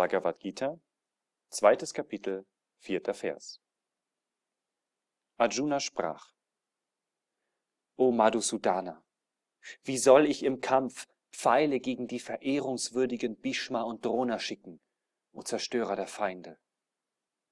Bhagavad Gita, zweites Kapitel, vierter Vers. Arjuna sprach, O Madhusudana, wie soll ich im Kampf Pfeile gegen die verehrungswürdigen Bhishma und Drona schicken, o Zerstörer der Feinde?